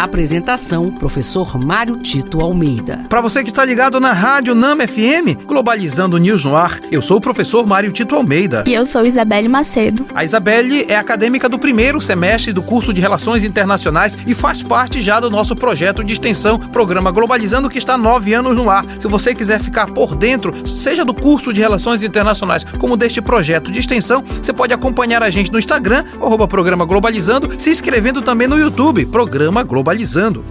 Apresentação: Professor Mário Tito Almeida. Para você que está ligado na Rádio Nama FM, Globalizando News no ar, eu sou o professor Mário Tito Almeida. E eu sou Isabelle Macedo. A Isabelle é acadêmica do primeiro semestre do curso de Relações Internacionais e faz parte já do nosso projeto de extensão, programa Globalizando, que está há nove anos no ar. Se você quiser ficar por dentro, seja do curso de Relações Internacionais como deste projeto de extensão, você pode acompanhar a gente no Instagram, arroba Programa Globalizando, se inscrevendo também no YouTube, Programa Globalizando. Globalizando.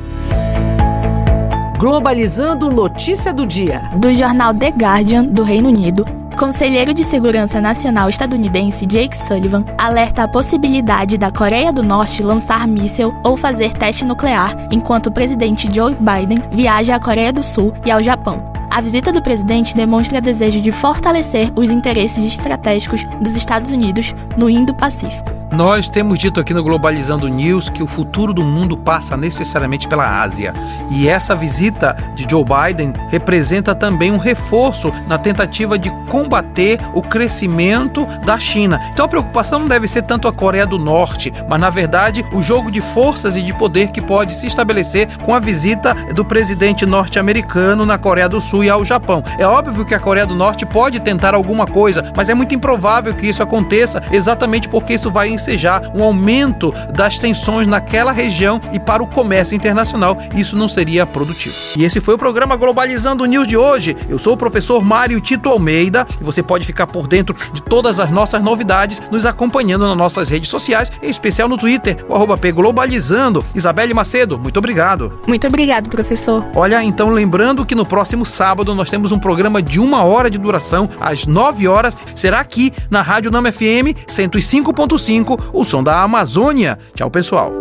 Globalizando notícia do dia. Do jornal The Guardian, do Reino Unido, Conselheiro de Segurança Nacional estadunidense Jake Sullivan alerta a possibilidade da Coreia do Norte lançar míssil ou fazer teste nuclear enquanto o presidente Joe Biden viaja à Coreia do Sul e ao Japão. A visita do presidente demonstra desejo de fortalecer os interesses estratégicos dos Estados Unidos no Indo-Pacífico. Nós temos dito aqui no Globalizando News que o futuro do mundo passa necessariamente pela Ásia. E essa visita de Joe Biden representa também um reforço na tentativa de combater o crescimento da China. Então a preocupação não deve ser tanto a Coreia do Norte, mas na verdade o jogo de forças e de poder que pode se estabelecer com a visita do presidente norte-americano na Coreia do Sul e ao Japão. É óbvio que a Coreia do Norte pode tentar alguma coisa, mas é muito improvável que isso aconteça exatamente porque isso vai ensejar um aumento das tensões naquela região e para o comércio internacional, isso não seria produtivo. E esse foi o programa Globalizando News de hoje. Eu sou o professor Mário Tito Almeida e você pode ficar por dentro de todas as nossas novidades nos acompanhando nas nossas redes sociais, em especial no Twitter, o arroba Globalizando. Isabelle Macedo, muito obrigado. Muito obrigado, professor. Olha, então lembrando que no próximo sábado nós temos um programa de uma hora de duração, às 9 horas, será aqui na Rádio Nama FM 105.5 o som da Amazônia. Tchau, pessoal.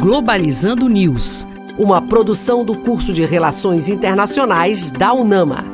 Globalizando News, uma produção do curso de Relações Internacionais da UNAMA.